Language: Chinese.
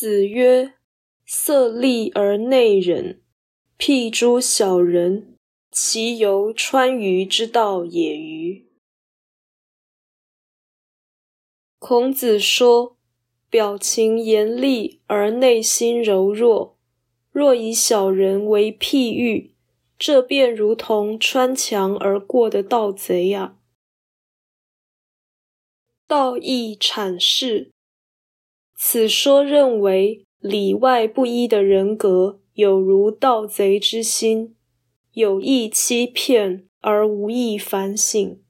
子曰：“色厉而内荏，辟诸小人，其犹川渝之道也与？”孔子说：“表情严厉而内心柔弱，若以小人为譬喻，这便如同穿墙而过的盗贼呀。”道义阐释，此说认为里外不一的人格，有如盗贼之心，有意欺骗而无意反省。